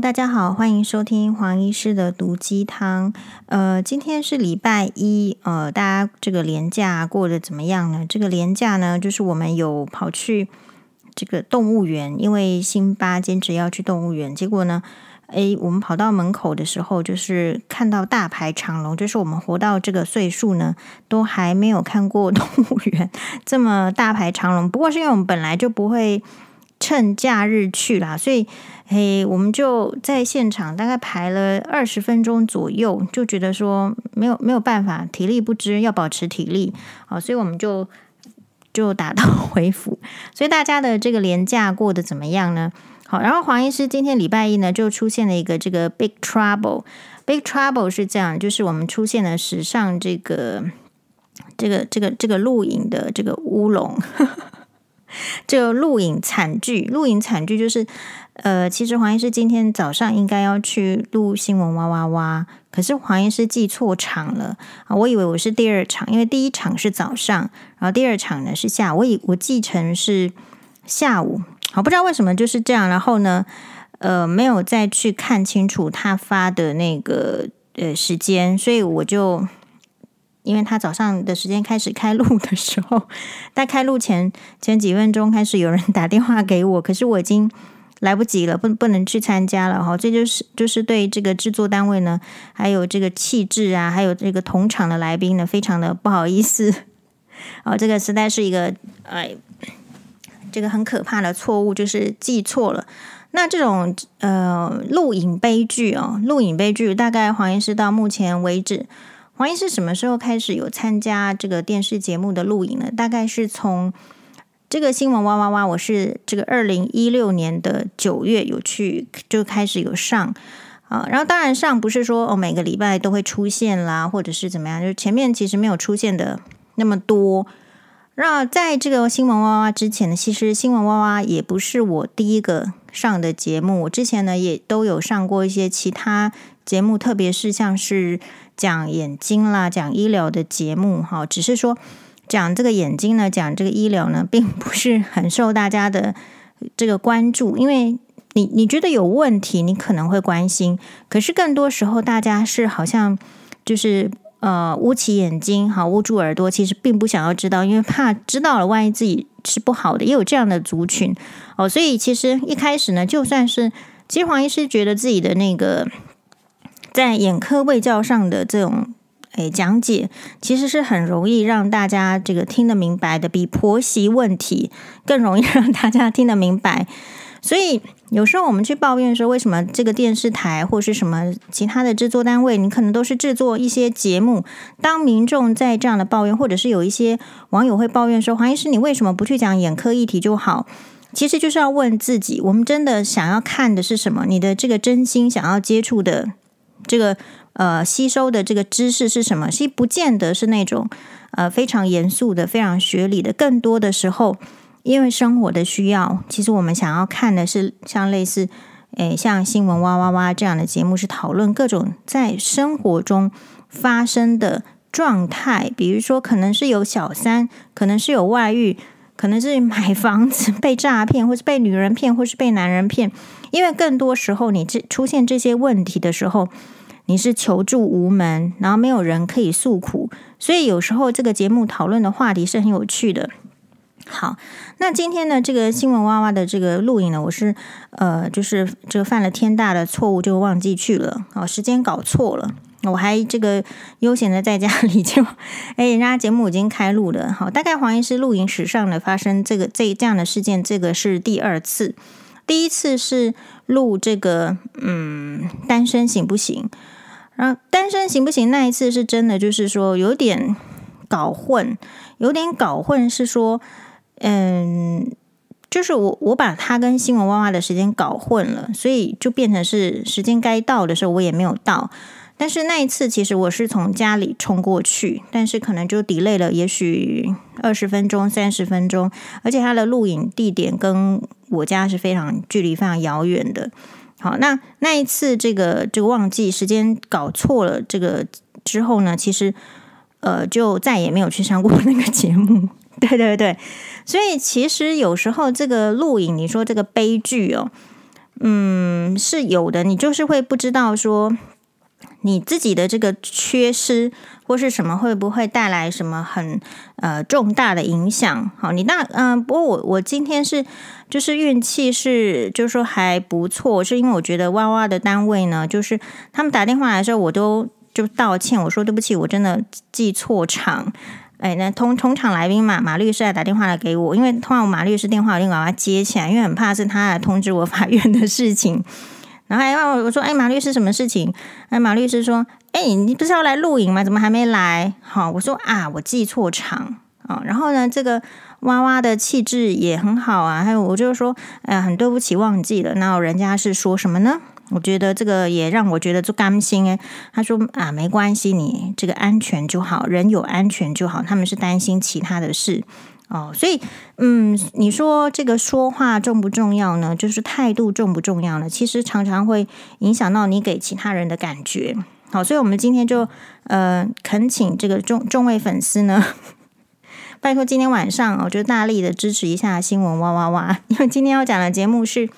大家好，欢迎收听黄医师的毒鸡汤。呃，今天是礼拜一，呃，大家这个连假过得怎么样呢？这个连假呢，就是我们有跑去这个动物园，因为辛巴坚持要去动物园，结果呢，诶，我们跑到门口的时候，就是看到大排长龙，就是我们活到这个岁数呢，都还没有看过 动物园这么大排长龙。不过是因为我们本来就不会。趁假日去啦，所以嘿，我们就在现场大概排了二十分钟左右，就觉得说没有没有办法，体力不支，要保持体力，好，所以我们就就打道回府。所以大家的这个连假过得怎么样呢？好，然后黄医师今天礼拜一呢，就出现了一个这个 big trouble。big trouble 是这样，就是我们出现了史上这个这个这个这个录影的这个乌龙。这个录影惨剧，录影惨剧就是，呃，其实黄医师今天早上应该要去录新闻哇哇哇，可是黄医师记错场了啊，我以为我是第二场，因为第一场是早上，然后第二场呢是下午，我以我记成是下午，好，不知道为什么就是这样，然后呢，呃，没有再去看清楚他发的那个呃时间，所以我就。因为他早上的时间开始开录的时候，在开录前前几分钟开始有人打电话给我，可是我已经来不及了，不不能去参加了哈。这就是就是对这个制作单位呢，还有这个气质啊，还有这个同场的来宾呢，非常的不好意思。哦，这个实在是一个哎，这个很可怕的错误，就是记错了。那这种呃录影悲剧哦，录影悲剧，大概黄医师到目前为止。黄医师什么时候开始有参加这个电视节目的录影呢？大概是从这个新闻哇哇哇，我是这个二零一六年的九月有去就开始有上啊，然后当然上不是说哦每个礼拜都会出现啦，或者是怎么样，就是前面其实没有出现的那么多。那在这个新闻哇哇之前呢，其实新闻哇哇也不是我第一个上的节目，我之前呢也都有上过一些其他节目，特别是像是。讲眼睛啦，讲医疗的节目哈，只是说讲这个眼睛呢，讲这个医疗呢，并不是很受大家的这个关注。因为你你觉得有问题，你可能会关心，可是更多时候大家是好像就是呃捂起眼睛，好捂住耳朵，其实并不想要知道，因为怕知道了，万一自己是不好的，也有这样的族群哦。所以其实一开始呢，就算是其实黄医师觉得自己的那个。在眼科卫教上的这种诶讲解，其实是很容易让大家这个听得明白的，比婆媳问题更容易让大家听得明白。所以有时候我们去抱怨说，为什么这个电视台或是什么其他的制作单位，你可能都是制作一些节目，当民众在这样的抱怨，或者是有一些网友会抱怨说，黄医师你为什么不去讲眼科议题就好？其实就是要问自己，我们真的想要看的是什么？你的这个真心想要接触的。这个呃，吸收的这个知识是什么？其实不见得是那种呃非常严肃的、非常学理的。更多的时候，因为生活的需要，其实我们想要看的是像类似诶，像新闻哇哇哇这样的节目，是讨论各种在生活中发生的状态。比如说，可能是有小三，可能是有外遇，可能是买房子 被诈骗，或是被女人骗，或是被男人骗。因为更多时候，你这出现这些问题的时候，你是求助无门，然后没有人可以诉苦，所以有时候这个节目讨论的话题是很有趣的。好，那今天呢，这个新闻哇哇的这个录影呢，我是呃，就是这个犯了天大的错误，就忘记去了，哦，时间搞错了，我还这个悠闲的在家里就，哎，人家节目已经开录了，好，大概黄医师录影史上呢发生这个这这样的事件，这个是第二次。第一次是录这个，嗯，单身行不行？然后单身行不行？那一次是真的，就是说有点搞混，有点搞混，是说，嗯，就是我我把他跟新闻娃娃的时间搞混了，所以就变成是时间该到的时候我也没有到。但是那一次其实我是从家里冲过去，但是可能就 delay 了，也许二十分钟、三十分钟，而且他的录影地点跟我家是非常距离非常遥远的。好，那那一次这个就忘记时间搞错了，这个之后呢，其实呃就再也没有去上过那个节目。对对对，所以其实有时候这个录影，你说这个悲剧哦。嗯，是有的。你就是会不知道说你自己的这个缺失或是什么会不会带来什么很呃重大的影响。好，你那嗯、不过我我今天是就是运气是就是说还不错，是因为我觉得哇哇的单位呢，就是他们打电话来的时候，我都就道歉，我说对不起，我真的记错场。哎，那通通常来宾嘛，马律师来打电话来给我，因为通常马律师电话我一定把他接起来，因为很怕是他来通知我法院 的事情。然后还问我，我说：“哎，马律师什么事情？”哎，马律师说：“哎，你不是要来录影吗？怎么还没来？”好，我说：“啊，我记错场啊。”然后呢，这个娃娃的气质也很好啊。还有，我就说，哎，很对不起，忘记了。然后人家是说什么呢？我觉得这个也让我觉得就甘心诶。他说啊，没关系，你这个安全就好，人有安全就好。他们是担心其他的事哦，所以嗯，你说这个说话重不重要呢？就是态度重不重要呢？其实常常会影响到你给其他人的感觉。好，所以我们今天就呃恳请这个众众位粉丝呢，拜托今天晚上我就大力的支持一下新闻哇哇哇，因为今天要讲的节目是。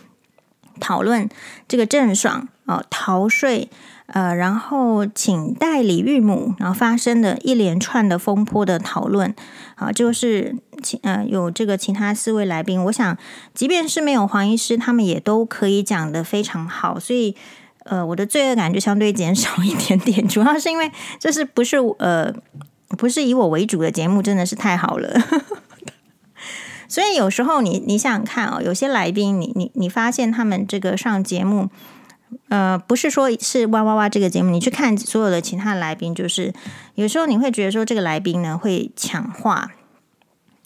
讨论这个郑爽哦逃税，呃，然后请代理育母，然后发生的一连串的风波的讨论，啊，就是请呃有这个其他四位来宾，我想即便是没有黄医师，他们也都可以讲得非常好，所以呃我的罪恶感就相对减少一点点，主要是因为这是不是呃不是以我为主的节目，真的是太好了。所以有时候你你想想看哦，有些来宾你你你发现他们这个上节目，呃，不是说是哇哇哇这个节目，你去看所有的其他来宾，就是有时候你会觉得说这个来宾呢会抢话，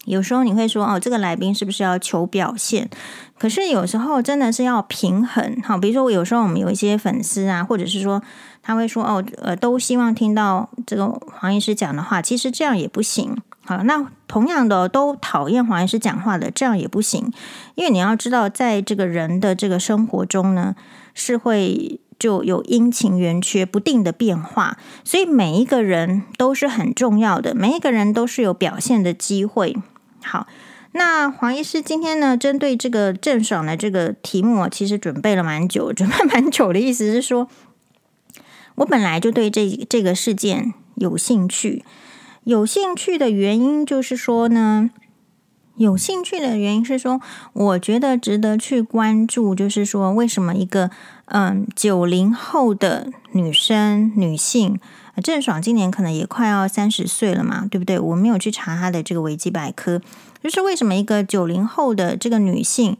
有时候你会说哦，这个来宾是不是要求表现？可是有时候真的是要平衡。好，比如说有时候我们有一些粉丝啊，或者是说他会说哦，呃，都希望听到这个黄医师讲的话，其实这样也不行。好，那同样的都讨厌黄医师讲话的，这样也不行，因为你要知道，在这个人的这个生活中呢，是会就有阴晴圆缺不定的变化，所以每一个人都是很重要的，每一个人都是有表现的机会。好，那黄医师今天呢，针对这个郑爽的这个题目，其实准备了蛮久，准备 蛮久的意思是说，我本来就对这这个事件有兴趣。有兴趣的原因就是说呢，有兴趣的原因是说，我觉得值得去关注，就是说，为什么一个嗯九零后的女生女性，郑爽今年可能也快要三十岁了嘛，对不对？我没有去查她的这个维基百科，就是为什么一个九零后的这个女性，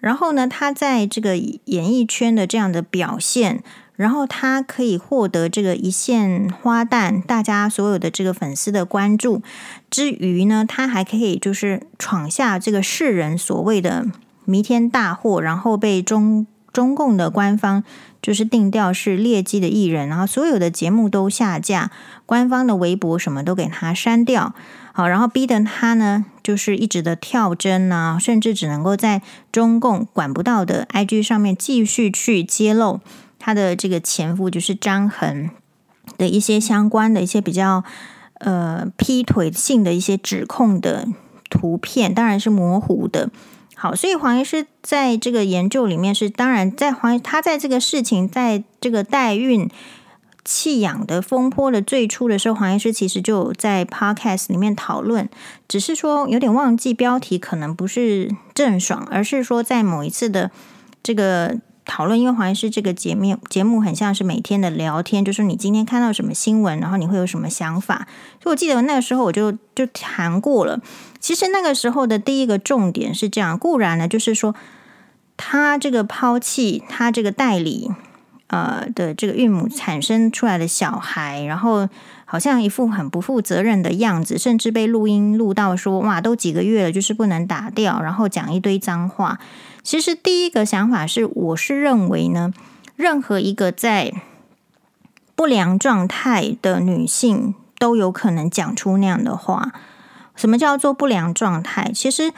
然后呢，她在这个演艺圈的这样的表现。然后他可以获得这个一线花旦，大家所有的这个粉丝的关注之余呢，他还可以就是闯下这个世人所谓的弥天大祸，然后被中中共的官方就是定调是劣迹的艺人，然后所有的节目都下架，官方的微博什么都给他删掉，好，然后逼得他呢就是一直的跳针啊，甚至只能够在中共管不到的 IG 上面继续去揭露。他的这个前夫就是张恒的一些相关的一些比较呃劈腿性的一些指控的图片，当然是模糊的。好，所以黄医师在这个研究里面是，当然在黄他在这个事情，在这个代孕弃养的风波的最初的时候，黄医师其实就在 Podcast 里面讨论，只是说有点忘记标题，可能不是郑爽，而是说在某一次的这个。讨论，因为黄医师这个节目节目很像是每天的聊天，就是你今天看到什么新闻，然后你会有什么想法。所以我记得那个时候我就就谈过了。其实那个时候的第一个重点是这样，固然呢，就是说他这个抛弃他这个代理呃的这个孕母产生出来的小孩，然后好像一副很不负责任的样子，甚至被录音录到说哇，都几个月了，就是不能打掉，然后讲一堆脏话。其实第一个想法是，我是认为呢，任何一个在不良状态的女性都有可能讲出那样的话。什么叫做不良状态？其实，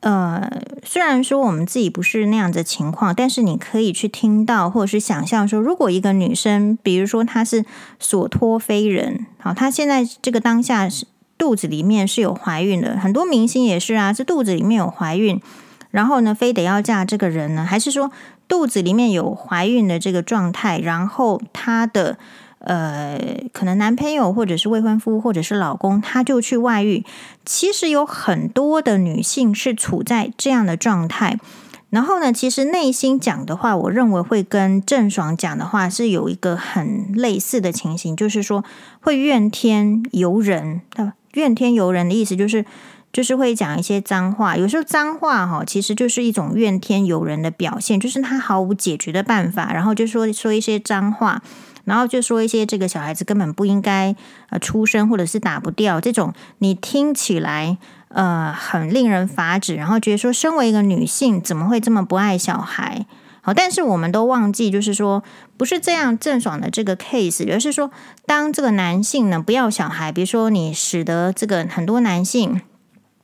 呃，虽然说我们自己不是那样的情况，但是你可以去听到，或者是想象说，如果一个女生，比如说她是所托非人，好，她现在这个当下是肚子里面是有怀孕的，很多明星也是啊，是肚子里面有怀孕。然后呢，非得要嫁这个人呢？还是说肚子里面有怀孕的这个状态，然后她的呃可能男朋友或者是未婚夫或者是老公，他就去外遇。其实有很多的女性是处在这样的状态。然后呢，其实内心讲的话，我认为会跟郑爽讲的话是有一个很类似的情形，就是说会怨天尤人。怨天尤人的意思就是，就是会讲一些脏话。有时候脏话哈，其实就是一种怨天尤人的表现，就是他毫无解决的办法，然后就说说一些脏话，然后就说一些这个小孩子根本不应该呃出生，或者是打不掉这种，你听起来。呃，很令人发指，然后觉得说，身为一个女性，怎么会这么不爱小孩？好，但是我们都忘记，就是说，不是这样郑爽的这个 case，而是说，当这个男性呢不要小孩，比如说你使得这个很多男性。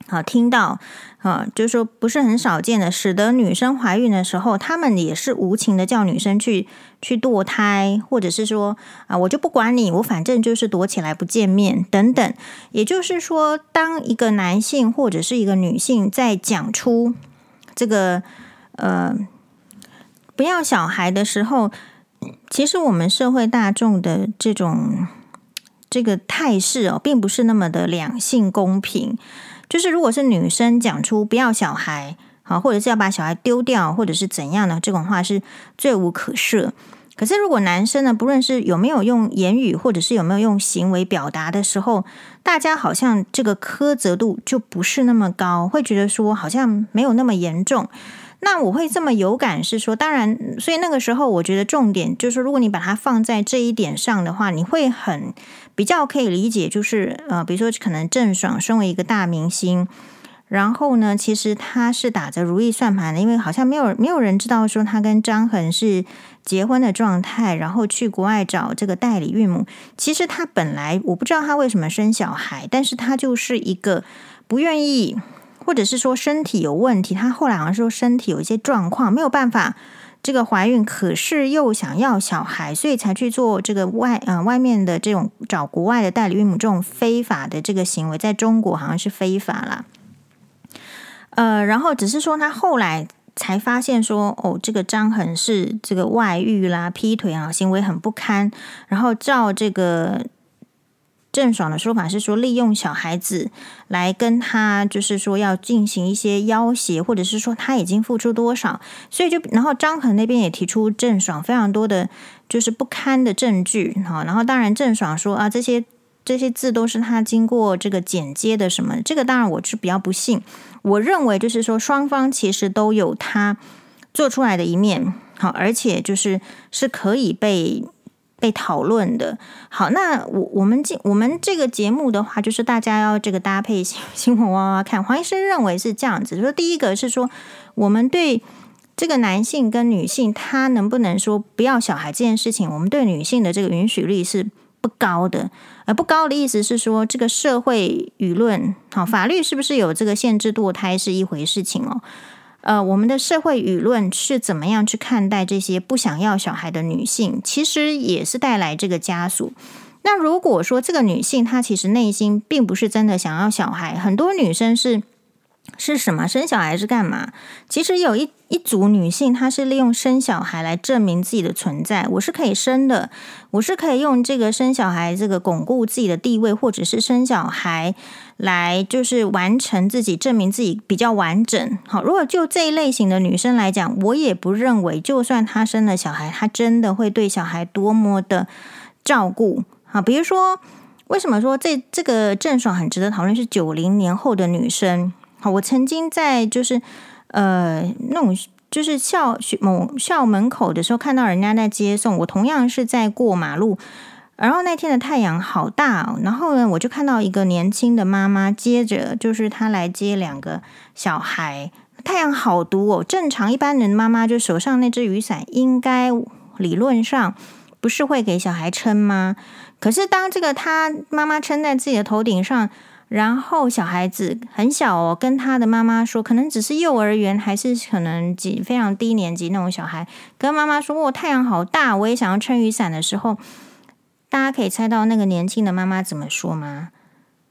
好，听到，啊，就是说不是很少见的，使得女生怀孕的时候，他们也是无情的叫女生去去堕胎，或者是说啊，我就不管你，我反正就是躲起来不见面等等。也就是说，当一个男性或者是一个女性在讲出这个呃不要小孩的时候，其实我们社会大众的这种这个态势哦，并不是那么的两性公平。就是，如果是女生讲出不要小孩，好，或者是要把小孩丢掉，或者是怎样的这种话，是罪无可赦。可是，如果男生呢，不论是有没有用言语，或者是有没有用行为表达的时候，大家好像这个苛责度就不是那么高，会觉得说好像没有那么严重。那我会这么有感是说，当然，所以那个时候我觉得重点就是，如果你把它放在这一点上的话，你会很比较可以理解，就是呃，比如说可能郑爽身为一个大明星，然后呢，其实他是打着如意算盘的，因为好像没有没有人知道说他跟张恒是结婚的状态，然后去国外找这个代理孕母。其实他本来我不知道他为什么生小孩，但是他就是一个不愿意。或者是说身体有问题，她后来好像说身体有一些状况，没有办法这个怀孕，可是又想要小孩，所以才去做这个外呃外面的这种找国外的代理孕母这种非法的这个行为，在中国好像是非法啦。呃，然后只是说她后来才发现说，哦，这个张恒是这个外遇啦、劈腿啊，行为很不堪，然后照这个。郑爽的说法是说，利用小孩子来跟他，就是说要进行一些要挟，或者是说他已经付出多少，所以就然后张恒那边也提出郑爽非常多的就是不堪的证据哈，然后当然郑爽说啊，这些这些字都是他经过这个剪接的什么，这个当然我是比较不信，我认为就是说双方其实都有他做出来的一面好，而且就是是可以被。被讨论的。好，那我我们这我们这个节目的话，就是大家要这个搭配新 新闻哇哇看。黄医生认为是这样子，说第一个是说，我们对这个男性跟女性，他能不能说不要小孩这件事情，我们对女性的这个允许率是不高的。而不高的意思是说，这个社会舆论，好，法律是不是有这个限制堕胎是一回事情哦。呃，我们的社会舆论是怎么样去看待这些不想要小孩的女性？其实也是带来这个家属。那如果说这个女性她其实内心并不是真的想要小孩，很多女生是。是什么？生小孩是干嘛？其实有一一组女性，她是利用生小孩来证明自己的存在。我是可以生的，我是可以用这个生小孩这个巩固自己的地位，或者是生小孩来就是完成自己，证明自己比较完整。好，如果就这一类型的女生来讲，我也不认为，就算她生了小孩，她真的会对小孩多么的照顾。好，比如说，为什么说这这个郑爽很值得讨论？是九零年后的女生。好，我曾经在就是呃那种就是校学某校门口的时候，看到人家在接送，我同样是在过马路，然后那天的太阳好大哦，然后呢，我就看到一个年轻的妈妈接着就是她来接两个小孩，太阳好毒哦。正常一般人妈妈就手上那只雨伞，应该理论上不是会给小孩撑吗？可是当这个她妈妈撑在自己的头顶上。然后小孩子很小哦，跟他的妈妈说，可能只是幼儿园，还是可能几非常低年级那种小孩，跟妈妈说：“我太阳好大，我也想要撑雨伞的时候，大家可以猜到那个年轻的妈妈怎么说吗？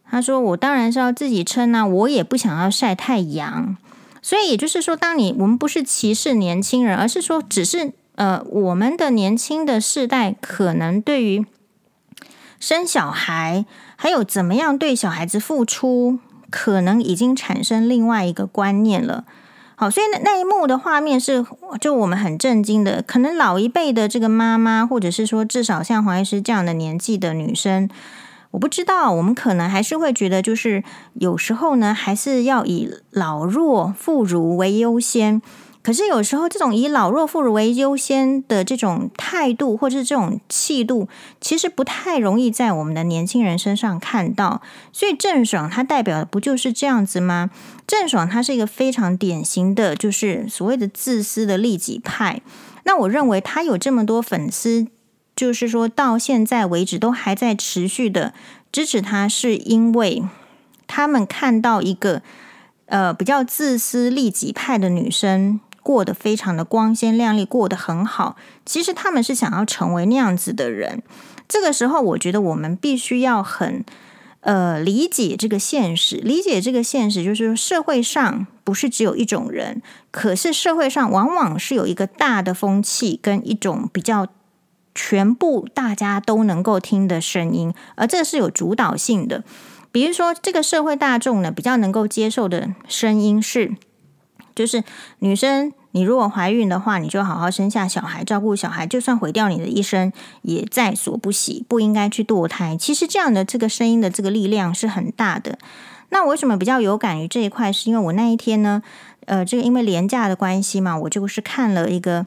她说：“我当然是要自己撑啊，我也不想要晒太阳。”所以也就是说，当你我们不是歧视年轻人，而是说，只是呃，我们的年轻的世代可能对于生小孩，还有怎么样对小孩子付出，可能已经产生另外一个观念了。好，所以那那一幕的画面是，就我们很震惊的。可能老一辈的这个妈妈，或者是说至少像黄医师这样的年纪的女生，我不知道，我们可能还是会觉得，就是有时候呢，还是要以老弱妇孺为优先。可是有时候，这种以老弱妇孺为优先的这种态度，或者是这种气度，其实不太容易在我们的年轻人身上看到。所以郑爽她代表的不就是这样子吗？郑爽她是一个非常典型的，就是所谓的自私的利己派。那我认为她有这么多粉丝，就是说到现在为止都还在持续的支持她，是因为他们看到一个呃比较自私利己派的女生。过得非常的光鲜亮丽，过得很好。其实他们是想要成为那样子的人。这个时候，我觉得我们必须要很呃理解这个现实，理解这个现实，就是说社会上不是只有一种人，可是社会上往往是有一个大的风气跟一种比较全部大家都能够听的声音，而这是有主导性的。比如说，这个社会大众呢比较能够接受的声音是。就是女生，你如果怀孕的话，你就好好生下小孩，照顾小孩，就算毁掉你的一生，也在所不惜，不应该去堕胎。其实这样的这个声音的这个力量是很大的。那我为什么比较有感于这一块？是因为我那一天呢，呃，这个因为廉价的关系嘛，我就是看了一个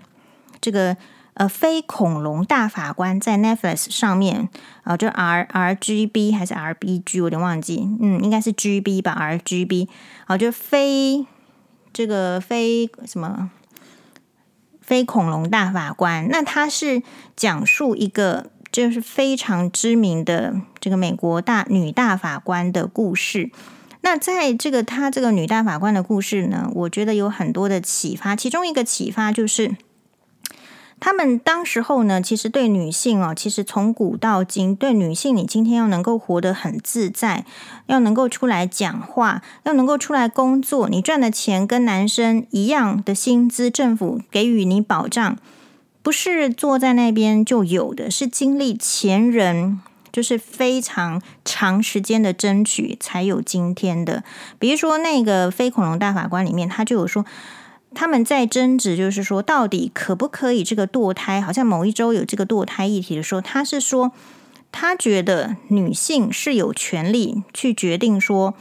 这个呃非恐龙大法官在 Netflix 上面啊，就 R R G B 还是 R B G，我有点忘记，嗯，应该是 G B 吧，R G B，好，就非。这个非什么非恐龙大法官，那他是讲述一个就是非常知名的这个美国大女大法官的故事。那在这个他这个女大法官的故事呢，我觉得有很多的启发，其中一个启发就是。他们当时候呢，其实对女性哦，其实从古到今，对女性，你今天要能够活得很自在，要能够出来讲话，要能够出来工作，你赚的钱跟男生一样的薪资，政府给予你保障，不是坐在那边就有的，是经历前人就是非常长时间的争取才有今天的。比如说那个非恐龙大法官里面，他就有说。他们在争执，就是说，到底可不可以这个堕胎？好像某一周有这个堕胎议题的时候，他是说，他觉得女性是有权利去决定说，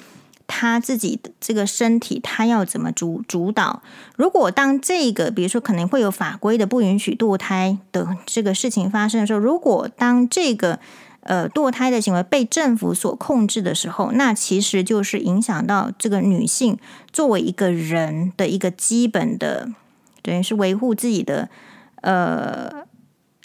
她自己的这个身体，她要怎么主主导。如果当这个，比如说可能会有法规的不允许堕胎的这个事情发生的时候，如果当这个。呃，堕胎的行为被政府所控制的时候，那其实就是影响到这个女性作为一个人的一个基本的，等于是维护自己的呃，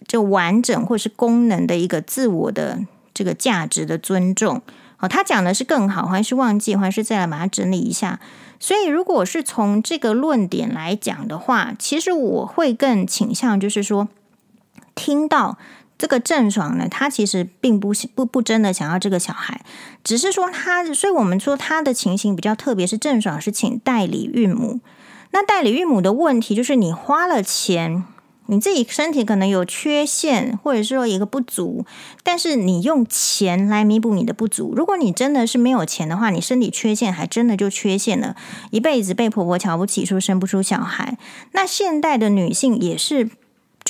就完整或是功能的一个自我的这个价值的尊重。好，他讲的是更好，还是忘记，还是再来把它整理一下？所以，如果是从这个论点来讲的话，其实我会更倾向就是说，听到。这个郑爽呢，她其实并不不不真的想要这个小孩，只是说她，所以我们说她的情形比较特别，是郑爽是请代理孕母。那代理孕母的问题就是，你花了钱，你自己身体可能有缺陷，或者是说一个不足，但是你用钱来弥补你的不足。如果你真的是没有钱的话，你身体缺陷还真的就缺陷了，一辈子被婆婆瞧不起，说生不出小孩。那现代的女性也是。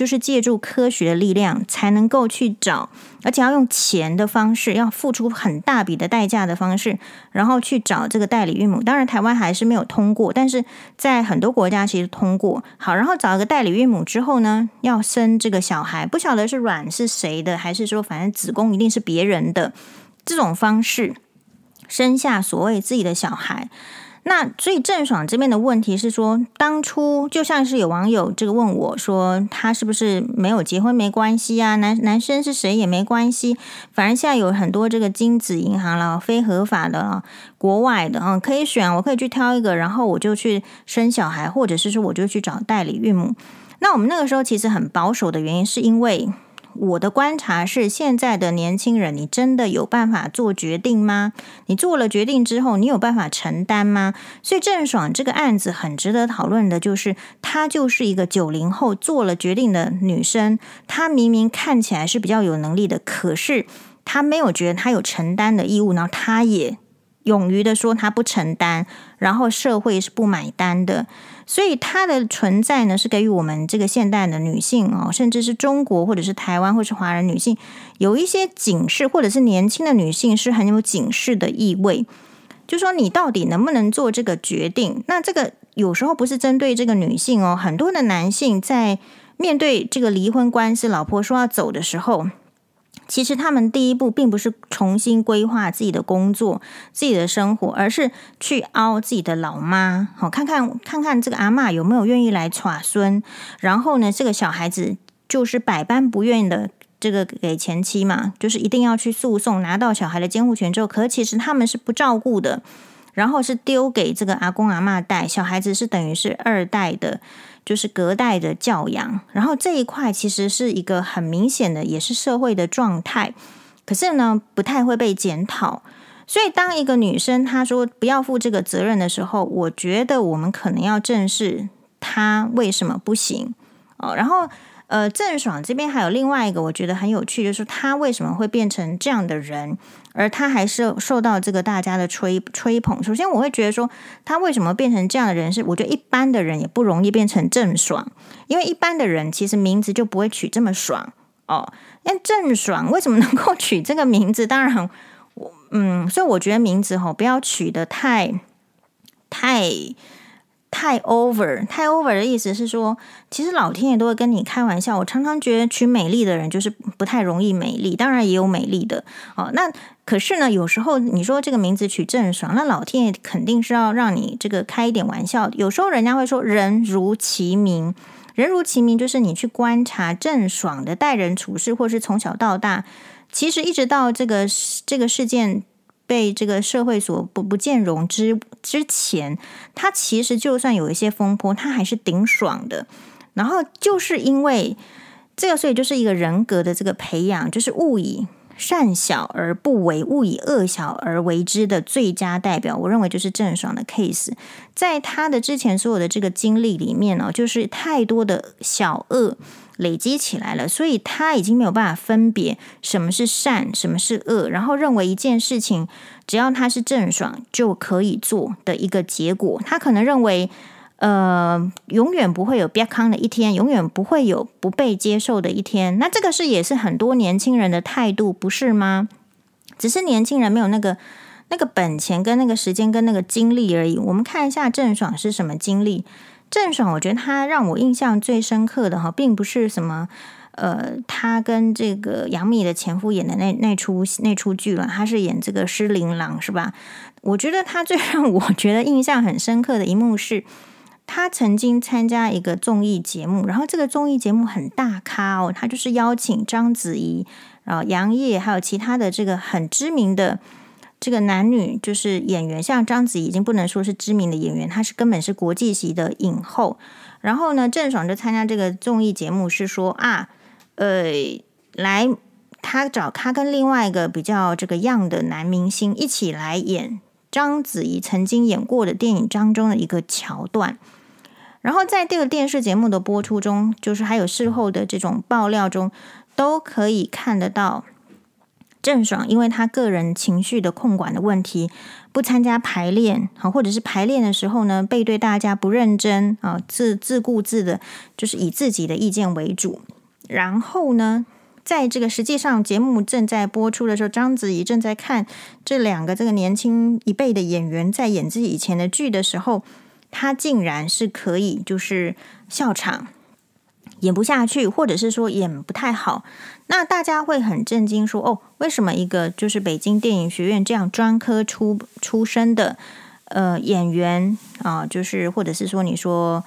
就是借助科学的力量才能够去找，而且要用钱的方式，要付出很大笔的代价的方式，然后去找这个代理孕母。当然，台湾还是没有通过，但是在很多国家其实通过。好，然后找一个代理孕母之后呢，要生这个小孩，不晓得是卵是谁的，还是说反正子宫一定是别人的，这种方式生下所谓自己的小孩。那所以郑爽这边的问题是说，当初就像是有网友这个问我说，他是不是没有结婚没关系啊？男男生是谁也没关系，反正现在有很多这个精子银行了，非合法的啊，国外的啊，可以选，我可以去挑一个，然后我就去生小孩，或者是说我就去找代理孕母。那我们那个时候其实很保守的原因，是因为我的观察是，现在的年轻人，你真的有办法做决定吗？你做了决定之后，你有办法承担吗？所以郑爽这个案子很值得讨论的，就是她就是一个九零后做了决定的女生，她明明看起来是比较有能力的，可是她没有觉得她有承担的义务，然后她也勇于的说她不承担，然后社会是不买单的。所以它的存在呢，是给予我们这个现代的女性哦，甚至是中国或者是台湾或是华人女性，有一些警示，或者是年轻的女性是很有警示的意味。就说你到底能不能做这个决定？那这个有时候不是针对这个女性哦，很多的男性在面对这个离婚官司，老婆说要走的时候。其实他们第一步并不是重新规划自己的工作、自己的生活，而是去凹自己的老妈，好看看看看这个阿嬷有没有愿意来耍孙。然后呢，这个小孩子就是百般不愿意的这个给前妻嘛，就是一定要去诉讼拿到小孩的监护权之后，可其实他们是不照顾的，然后是丢给这个阿公阿嬷带，小孩子是等于是二代的。就是隔代的教养，然后这一块其实是一个很明显的，也是社会的状态。可是呢，不太会被检讨。所以，当一个女生她说不要负这个责任的时候，我觉得我们可能要正视她为什么不行哦。然后，呃，郑爽这边还有另外一个我觉得很有趣，就是她为什么会变成这样的人。而他还是受到这个大家的吹吹捧。首先，我会觉得说，他为什么变成这样的人？是我觉得一般的人也不容易变成郑爽，因为一般的人其实名字就不会取这么爽哦。那郑爽为什么能够取这个名字？当然，我嗯，所以我觉得名字吼不要取得太太。太 over，太 over 的意思是说，其实老天爷都会跟你开玩笑。我常常觉得取美丽的人就是不太容易美丽，当然也有美丽的哦。那可是呢，有时候你说这个名字取郑爽，那老天爷肯定是要让你这个开一点玩笑。有时候人家会说人如其名，人如其名就是你去观察郑爽的待人处事，或是从小到大，其实一直到这个这个事件。被这个社会所不不见容之之前，他其实就算有一些风波，他还是顶爽的。然后就是因为这个，所以就是一个人格的这个培养，就是勿以善小而不为，勿以恶小而为之的最佳代表。我认为就是郑爽的 case，在他的之前所有的这个经历里面呢，就是太多的小恶。累积起来了，所以他已经没有办法分别什么是善，什么是恶，然后认为一件事情只要他是郑爽就可以做的一个结果。他可能认为，呃，永远不会有别康的一天，永远不会有不被接受的一天。那这个是也是很多年轻人的态度，不是吗？只是年轻人没有那个那个本钱跟那个时间跟那个精力而已。我们看一下郑爽是什么经历。郑爽，我觉得她让我印象最深刻的哈，并不是什么呃，她跟这个杨幂的前夫演的那那出那出剧了，她是演这个施琳琅是吧？我觉得她最让我觉得印象很深刻的一幕是，她曾经参加一个综艺节目，然后这个综艺节目很大咖哦，他就是邀请章子怡、然后杨业还有其他的这个很知名的。这个男女就是演员，像章子怡已经不能说是知名的演员，她是根本是国际级的影后。然后呢，郑爽就参加这个综艺节目，是说啊，呃，来他找他跟另外一个比较这个样的男明星一起来演章子怡曾经演过的电影当中的一个桥段。然后在这个电视节目的播出中，就是还有事后的这种爆料中，都可以看得到。郑爽因为他个人情绪的控管的问题，不参加排练，好，或者是排练的时候呢，背对大家不认真啊，自自顾自的，就是以自己的意见为主。然后呢，在这个实际上节目正在播出的时候，章子怡正在看这两个这个年轻一辈的演员在演自己以前的剧的时候，他竟然是可以就是笑场。演不下去，或者是说演不太好，那大家会很震惊，说：“哦，为什么一个就是北京电影学院这样专科出出身的呃演员啊，就是或者是说你说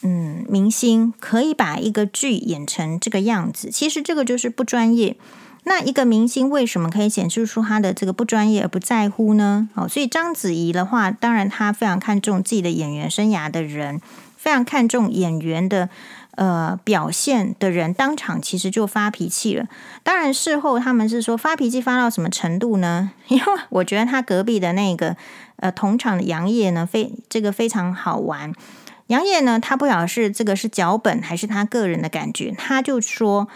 嗯明星，可以把一个剧演成这个样子？其实这个就是不专业。那一个明星为什么可以显示出他的这个不专业而不在乎呢？哦，所以章子怡的话，当然她非常看重自己的演员生涯的人，非常看重演员的。”呃表现的人，当场其实就发脾气了。当然事后他们是说发脾气发到什么程度呢？因为我觉得他隔壁的那个呃同场的杨业呢，非这个非常好玩。杨业呢，他不晓得是这个是脚本还是他个人的感觉，他就说，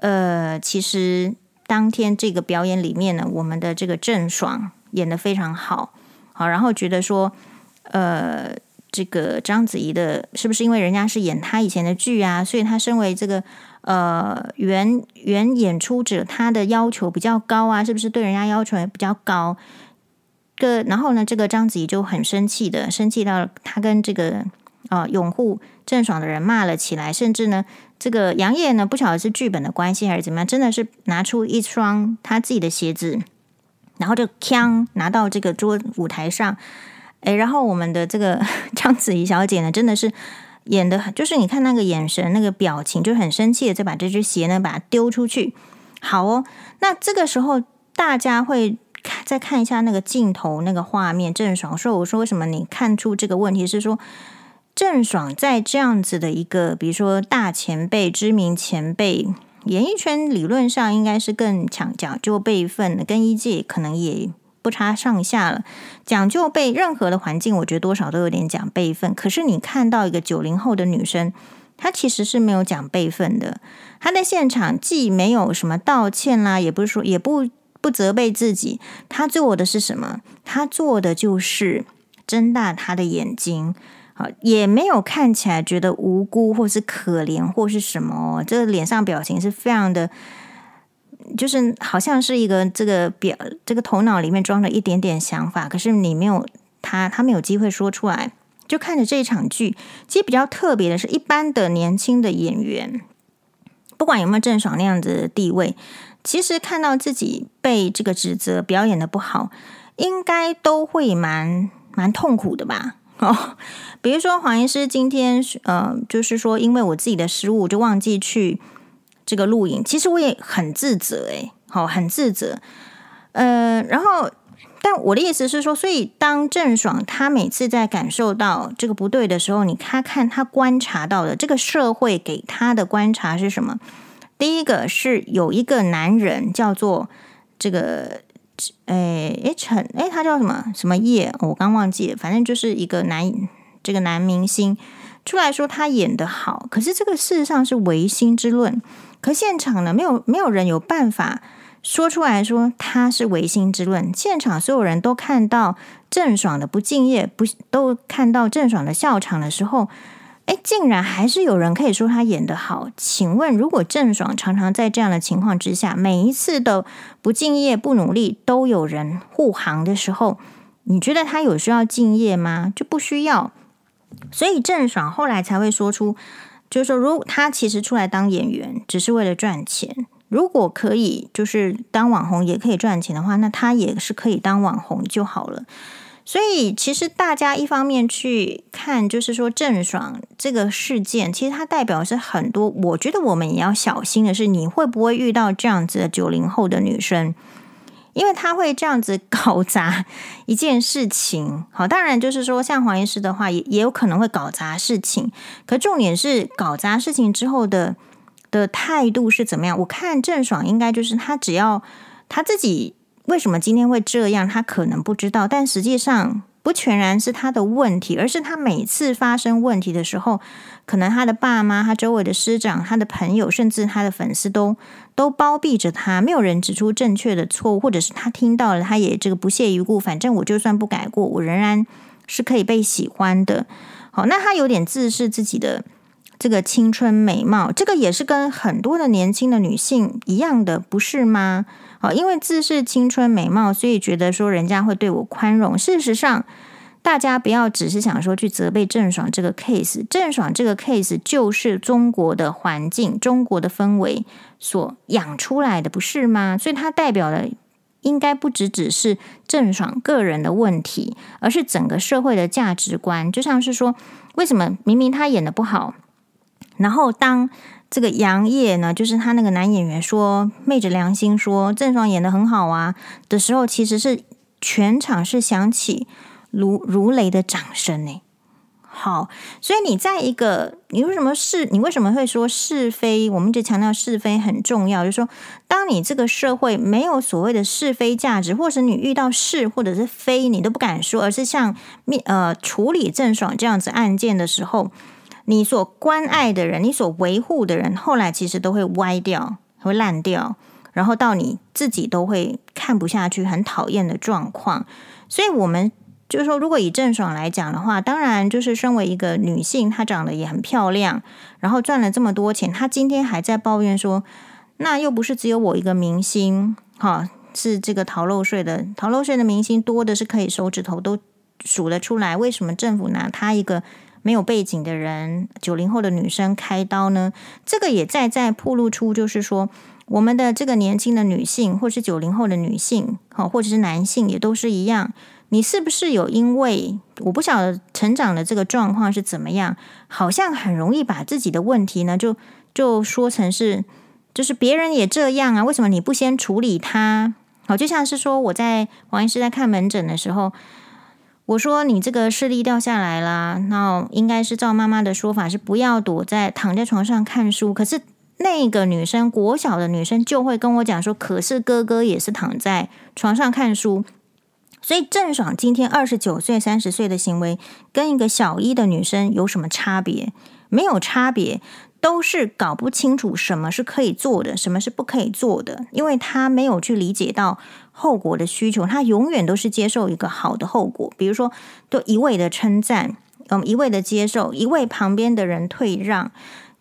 呃，其实当天这个表演里面呢，我们的这个郑爽演得非常好，好，然后觉得说，呃，这个章子怡的是不是因为人家是演他以前的剧啊，所以他身为这个呃原原演出者，他的要求比较高啊，是不是对人家要求也比较高？个然后呢，这个章子怡就很生气的，生气到他跟这个。啊、呃，拥护郑爽的人骂了起来，甚至呢，这个杨烨呢，不晓得是剧本的关系还是怎么样，真的是拿出一双他自己的鞋子，然后就锵拿到这个桌舞台上，诶，然后我们的这个 章子怡小姐呢，真的是演的，就是你看那个眼神、那个表情，就很生气的，再把这只鞋呢，把它丢出去。好哦，那这个时候大家会看，再看一下那个镜头那个画面，郑爽说：“我说为什么你看出这个问题是说？”郑爽在这样子的一个，比如说大前辈、知名前辈，演艺圈理论上应该是更强讲究辈分的，跟一届可能也不差上下了。讲究被任何的环境，我觉得多少都有点讲辈分。可是你看到一个九零后的女生，她其实是没有讲辈分的。她在现场既没有什么道歉啦，也不是说也不不责备自己，她做的是什么？她做的就是睁大她的眼睛。也没有看起来觉得无辜或是可怜或是什么，这个脸上表情是非常的，就是好像是一个这个表，这个头脑里面装着一点点想法，可是你没有他，他没有机会说出来。就看着这一场剧，其实比较特别的是，一般的年轻的演员，不管有没有郑爽那样子的地位，其实看到自己被这个指责表演的不好，应该都会蛮蛮痛苦的吧。哦，比如说黄医师今天是，呃，就是说，因为我自己的失误，就忘记去这个录影。其实我也很自责，诶，好，很自责。呃，然后，但我的意思是说，所以当郑爽他每次在感受到这个不对的时候，你看看他观察到的这个社会给他的观察是什么？第一个是有一个男人叫做这个。哎哎陈哎，他叫什么什么叶？我刚忘记了。反正就是一个男这个男明星出来说他演得好，可是这个事实上是唯心之论。可现场呢，没有没有人有办法说出来说他是违心之论。现场所有人都看到郑爽的不敬业，不都看到郑爽的笑场的时候。哎，竟然还是有人可以说他演得好。请问，如果郑爽常常在这样的情况之下，每一次的不敬业、不努力，都有人护航的时候，你觉得他有需要敬业吗？就不需要。所以郑爽后来才会说出，就是说，如他其实出来当演员只是为了赚钱，如果可以就是当网红也可以赚钱的话，那他也是可以当网红就好了。所以，其实大家一方面去看，就是说郑爽这个事件，其实它代表是很多。我觉得我们也要小心的是，你会不会遇到这样子的九零后的女生，因为他会这样子搞砸一件事情。好，当然就是说，像黄医师的话，也也有可能会搞砸事情。可重点是搞砸事情之后的的态度是怎么样？我看郑爽应该就是她只要她自己。为什么今天会这样？他可能不知道，但实际上不全然是他的问题，而是他每次发生问题的时候，可能他的爸妈、他周围的师长、他的朋友，甚至他的粉丝都都包庇着他，没有人指出正确的错误，或者是他听到了，他也这个不屑一顾，反正我就算不改过，我仍然是可以被喜欢的。好，那他有点自视自己的这个青春美貌，这个也是跟很多的年轻的女性一样的，不是吗？好，因为自恃青春美貌，所以觉得说人家会对我宽容。事实上，大家不要只是想说去责备郑爽这个 case，郑爽这个 case 就是中国的环境、中国的氛围所养出来的，不是吗？所以它代表的应该不只只是郑爽个人的问题，而是整个社会的价值观。就像是说，为什么明明他演的不好，然后当这个杨烨呢，就是他那个男演员说，昧着良心说郑爽演得很好啊的时候，其实是全场是响起如如雷的掌声呢。好，所以你在一个，你为什么是，你为什么会说是非？我们就强调是非很重要，就是说，当你这个社会没有所谓的是非价值，或者你遇到是或者是非，你都不敢说，而是像面呃处理郑爽这样子案件的时候，你所关爱的人，你所维护的人，后来其实都会歪掉，会烂掉，然后到你自己都会看不下去，很讨厌的状况，所以我们。就是说，如果以郑爽来讲的话，当然就是身为一个女性，她长得也很漂亮，然后赚了这么多钱，她今天还在抱怨说，那又不是只有我一个明星，哈，是这个逃漏税的，逃漏税的明星多的是可以手指头都数得出来，为什么政府拿她一个没有背景的人，九零后的女生开刀呢？这个也在在暴露出，就是说我们的这个年轻的女性，或是九零后的女性，哈，或者是男性，也都是一样。你是不是有因为我不晓得成长的这个状况是怎么样？好像很容易把自己的问题呢，就就说成是就是别人也这样啊？为什么你不先处理他？好，就像是说我在王医师在看门诊的时候，我说你这个视力掉下来了，那应该是照妈妈的说法是不要躲在躺在床上看书。可是那个女生国小的女生就会跟我讲说，可是哥哥也是躺在床上看书。所以郑爽今天二十九岁、三十岁的行为，跟一个小一的女生有什么差别？没有差别，都是搞不清楚什么是可以做的，什么是不可以做的，因为她没有去理解到后果的需求，他永远都是接受一个好的后果，比如说，都一味的称赞，嗯，一味的接受，一味旁边的人退让。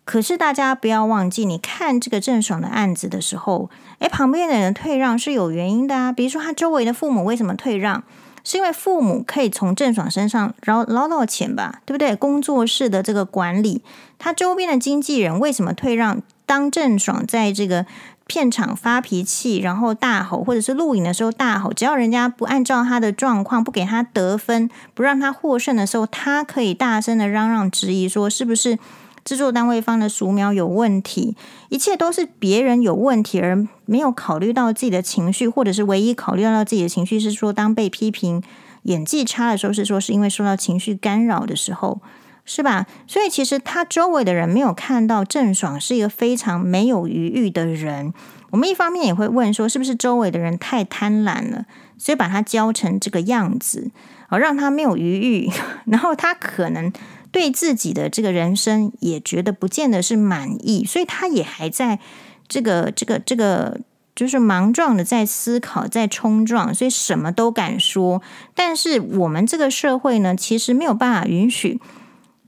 可是大家不要忘记，你看这个郑爽的案子的时候，诶，旁边的人退让是有原因的啊。比如说，他周围的父母为什么退让？是因为父母可以从郑爽身上捞捞到钱吧，对不对？工作室的这个管理，他周边的经纪人为什么退让？当郑爽在这个片场发脾气，然后大吼，或者是录影的时候大吼，只要人家不按照他的状况，不给他得分，不让他获胜的时候，他可以大声的嚷嚷质疑，说是不是？制作单位方的素描有问题，一切都是别人有问题，而没有考虑到自己的情绪，或者是唯一考虑到自己的情绪是说，当被批评演技差的时候，是说是因为受到情绪干扰的时候，是吧？所以其实他周围的人没有看到郑爽是一个非常没有余裕的人。我们一方面也会问说，是不是周围的人太贪婪了，所以把他教成这个样子，而让他没有余裕，然后他可能。对自己的这个人生也觉得不见得是满意，所以他也还在这个这个这个就是莽撞的在思考，在冲撞，所以什么都敢说。但是我们这个社会呢，其实没有办法允许，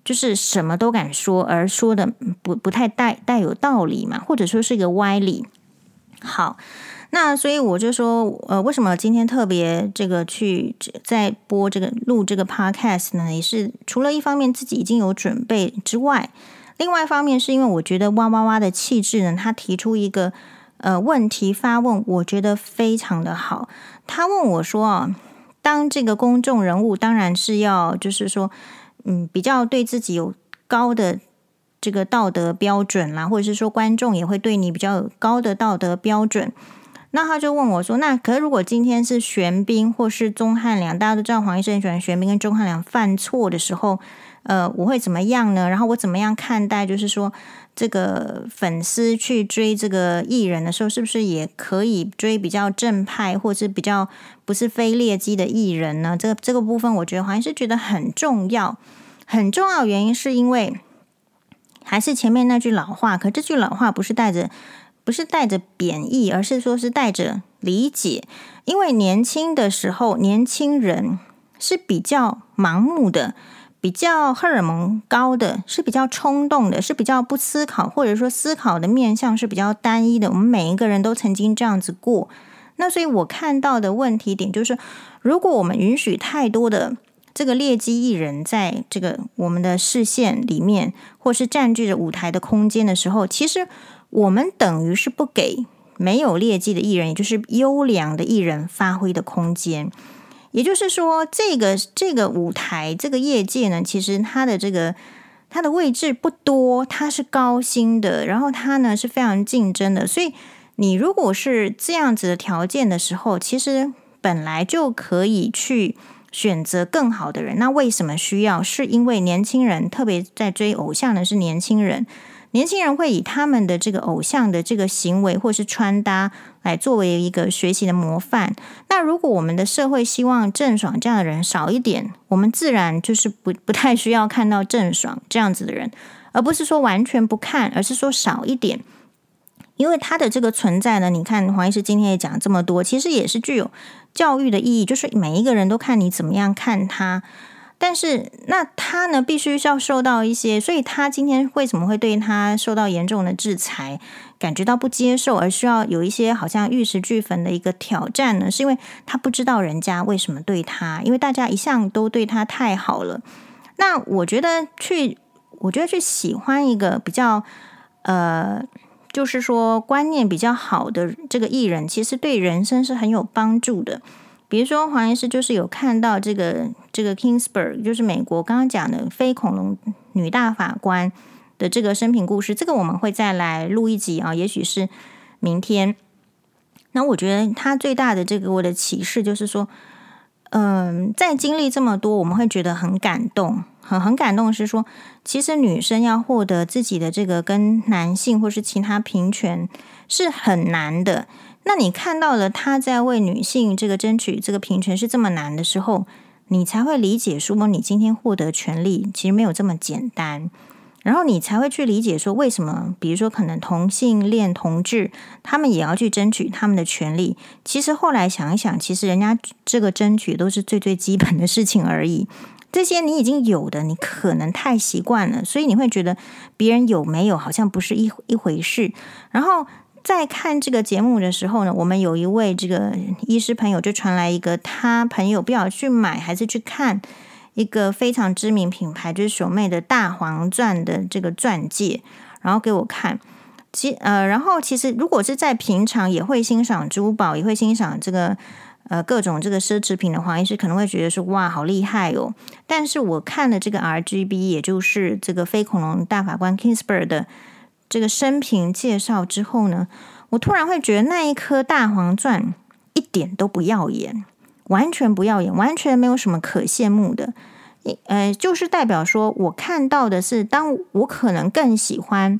就是什么都敢说，而说的不不太带带有道理嘛，或者说是一个歪理。好。那所以我就说，呃，为什么今天特别这个去在播这个录这个 podcast 呢？也是除了一方面自己已经有准备之外，另外一方面是因为我觉得哇哇哇的气质呢，他提出一个呃问题发问，我觉得非常的好。他问我说啊，当这个公众人物，当然是要就是说，嗯，比较对自己有高的这个道德标准啦，或者是说观众也会对你比较有高的道德标准。那他就问我说：“那可如果今天是玄彬或是钟汉良，大家都知道黄医生很喜欢玄彬跟钟汉良犯错的时候，呃，我会怎么样呢？然后我怎么样看待？就是说，这个粉丝去追这个艺人的时候，是不是也可以追比较正派或是比较不是非劣迹的艺人呢？这个这个部分，我觉得黄医师觉得很重要，很重要原因是因为还是前面那句老话，可这句老话不是带着。”不是带着贬义，而是说是带着理解。因为年轻的时候，年轻人是比较盲目的，比较荷尔蒙高的，是比较冲动的，是比较不思考，或者说思考的面向是比较单一的。我们每一个人都曾经这样子过。那所以我看到的问题点就是，如果我们允许太多的这个劣迹艺人在这个我们的视线里面，或是占据着舞台的空间的时候，其实。我们等于是不给没有劣迹的艺人，也就是优良的艺人发挥的空间。也就是说，这个这个舞台，这个业界呢，其实它的这个它的位置不多，它是高薪的，然后它呢是非常竞争的。所以，你如果是这样子的条件的时候，其实本来就可以去选择更好的人。那为什么需要？是因为年轻人特别在追偶像的是年轻人。年轻人会以他们的这个偶像的这个行为或是穿搭来作为一个学习的模范。那如果我们的社会希望郑爽这样的人少一点，我们自然就是不不太需要看到郑爽这样子的人，而不是说完全不看，而是说少一点。因为他的这个存在呢，你看黄医师今天也讲这么多，其实也是具有教育的意义，就是每一个人都看你怎么样看他。但是，那他呢，必须要受到一些，所以他今天为什么会对他受到严重的制裁，感觉到不接受，而需要有一些好像玉石俱焚的一个挑战呢？是因为他不知道人家为什么对他，因为大家一向都对他太好了。那我觉得去，我觉得去喜欢一个比较，呃，就是说观念比较好的这个艺人，其实对人生是很有帮助的。比如说黄医师就是有看到这个这个 Kingsburg，就是美国刚刚讲的非恐龙女大法官的这个生平故事，这个我们会再来录一集啊，也许是明天。那我觉得他最大的这个我的启示就是说，嗯，在经历这么多，我们会觉得很感动，很很感动是说，其实女生要获得自己的这个跟男性或是其他平权是很难的。那你看到了他在为女性这个争取这个平权是这么难的时候，你才会理解说，你今天获得权利其实没有这么简单，然后你才会去理解说，为什么比如说可能同性恋同志他们也要去争取他们的权利。其实后来想一想，其实人家这个争取都是最最基本的事情而已。这些你已经有的，你可能太习惯了，所以你会觉得别人有没有好像不是一一回事，然后。在看这个节目的时候呢，我们有一位这个医师朋友就传来一个他朋友不晓得去买还是去看一个非常知名品牌，就是手妹的大黄钻的这个钻戒，然后给我看。其呃，然后其实如果是在平常也会欣赏珠宝，也会欣赏这个呃各种这个奢侈品的黄医师可能会觉得说哇好厉害哦。但是我看了这个 RGB，也就是这个非恐龙大法官 Kingsbury 的。这个生平介绍之后呢，我突然会觉得那一颗大黄钻一点都不耀眼，完全不耀眼，完全没有什么可羡慕的。呃，就是代表说我看到的是，当我可能更喜欢，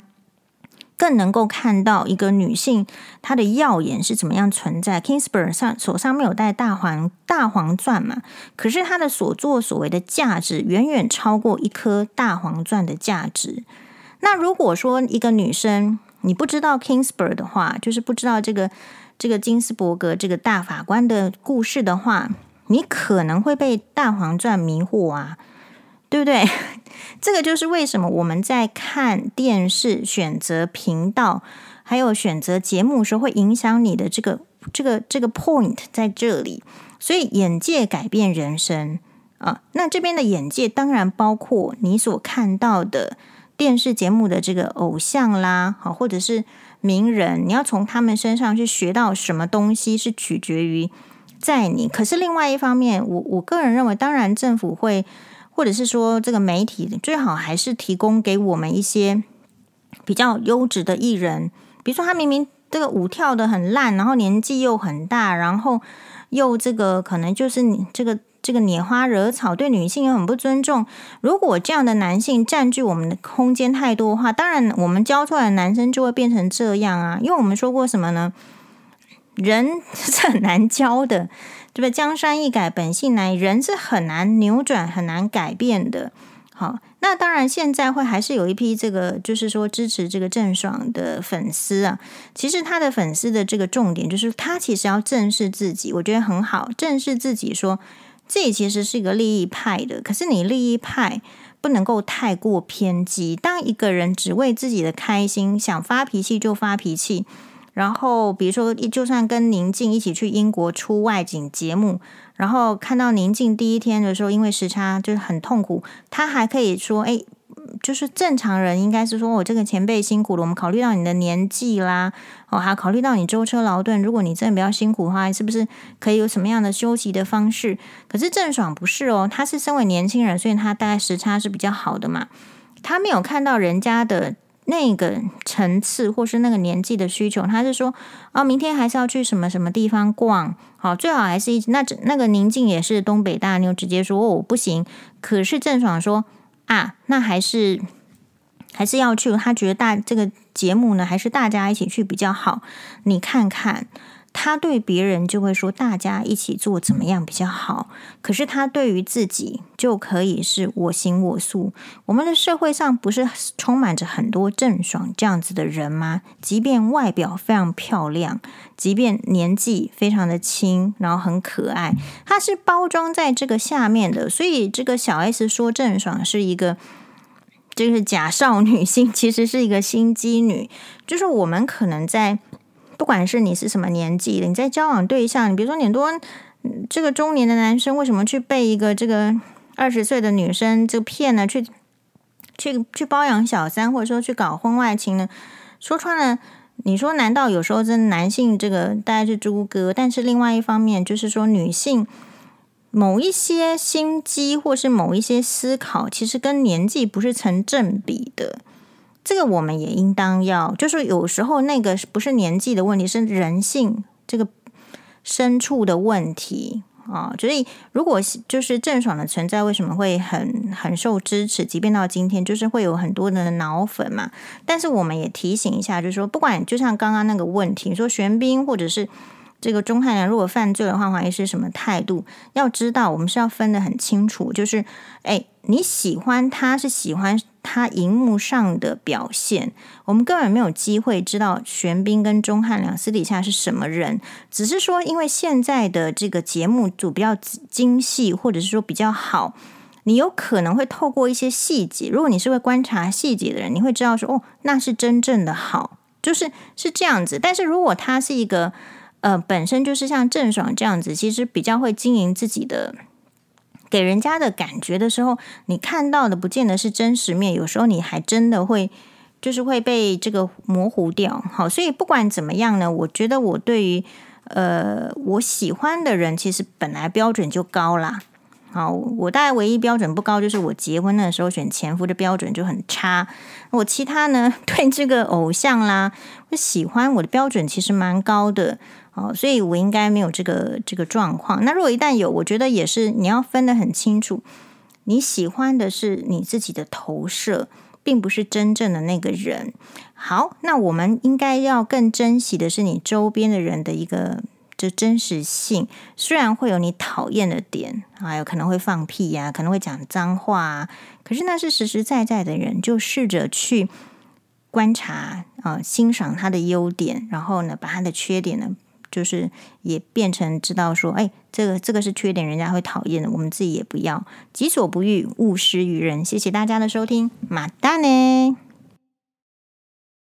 更能够看到一个女性她的耀眼是怎么样存在。Kingsbury 上手上没有戴大黄大黄钻嘛，可是她的所作所为的价值远远超过一颗大黄钻的价值。那如果说一个女生你不知道 Kingsbury 的话，就是不知道这个这个金斯伯格这个大法官的故事的话，你可能会被大黄钻迷惑啊，对不对？这个就是为什么我们在看电视选择频道，还有选择节目的时候，会影响你的这个这个这个 point 在这里。所以眼界改变人生啊，那这边的眼界当然包括你所看到的。电视节目的这个偶像啦，好，或者是名人，你要从他们身上去学到什么东西，是取决于在你。可是另外一方面，我我个人认为，当然政府会，或者是说这个媒体最好还是提供给我们一些比较优质的艺人，比如说他明明这个舞跳得很烂，然后年纪又很大，然后又这个可能就是你这个。这个拈花惹草，对女性又很不尊重。如果这样的男性占据我们的空间太多的话，当然我们教出来的男生就会变成这样啊。因为我们说过什么呢？人 是很难教的，对不对？江山易改，本性难移。人是很难扭转、很难改变的。好，那当然现在会还是有一批这个，就是说支持这个郑爽的粉丝啊。其实他的粉丝的这个重点就是他其实要正视自己，我觉得很好，正视自己说。这其实是一个利益派的，可是你利益派不能够太过偏激。当一个人只为自己的开心，想发脾气就发脾气，然后比如说，就算跟宁静一起去英国出外景节目，然后看到宁静第一天的时候，因为时差就是很痛苦，他还可以说：“哎。”就是正常人应该是说，我这个前辈辛苦了，我们考虑到你的年纪啦，哦，还考虑到你舟车劳顿，如果你真的比较辛苦的话，是不是可以有什么样的休息的方式？可是郑爽不是哦，他是身为年轻人，所以他大概时差是比较好的嘛，他没有看到人家的那个层次或是那个年纪的需求，他是说哦，明天还是要去什么什么地方逛，好，最好还是一那那个宁静也是东北大妞，直接说哦不行，可是郑爽说啊，那还是还是要去，他觉得大这个节目呢，还是大家一起去比较好，你看看。他对别人就会说大家一起做怎么样比较好，可是他对于自己就可以是我行我素。我们的社会上不是充满着很多郑爽这样子的人吗？即便外表非常漂亮，即便年纪非常的轻，然后很可爱，他是包装在这个下面的。所以这个小 S 说郑爽是一个就是假少女心，其实是一个心机女，就是我们可能在。不管是你是什么年纪的，你在交往对象，你比如说你多这个中年的男生，为什么去被一个这个二十岁的女生就骗了，去去去包养小三，或者说去搞婚外情呢？说穿了，你说难道有时候真男性这个大概是猪哥？但是另外一方面就是说，女性某一些心机或是某一些思考，其实跟年纪不是成正比的。这个我们也应当要，就是有时候那个不是年纪的问题，是人性这个深处的问题啊。所以，如果就是郑爽的存在，为什么会很很受支持？即便到今天，就是会有很多的脑粉嘛。但是，我们也提醒一下，就是说，不管就像刚刚那个问题，说玄彬或者是。这个钟汉良如果犯罪的话，怀疑是什么态度？要知道，我们是要分得很清楚。就是，哎，你喜欢他是喜欢他荧幕上的表现，我们根本没有机会知道玄彬跟钟汉良私底下是什么人。只是说，因为现在的这个节目组比较精细，或者是说比较好，你有可能会透过一些细节。如果你是会观察细节的人，你会知道说，哦，那是真正的好，就是是这样子。但是如果他是一个呃，本身就是像郑爽这样子，其实比较会经营自己的，给人家的感觉的时候，你看到的不见得是真实面，有时候你还真的会就是会被这个模糊掉。好，所以不管怎么样呢，我觉得我对于呃我喜欢的人，其实本来标准就高啦。好，我大概唯一标准不高，就是我结婚的时候选前夫的标准就很差。我其他呢，对这个偶像啦，我喜欢我的标准其实蛮高的。哦，所以我应该没有这个这个状况。那如果一旦有，我觉得也是你要分得很清楚。你喜欢的是你自己的投射，并不是真正的那个人。好，那我们应该要更珍惜的是你周边的人的一个这真实性。虽然会有你讨厌的点，还有可能会放屁呀、可能会讲脏话，可是那是实实在在的人，就试着去观察啊、欣赏他的优点，然后呢，把他的缺点呢。就是也变成知道说，哎，这个这个是缺点，人家会讨厌的，我们自己也不要，己所不欲，勿施于人。谢谢大家的收听，马达呢。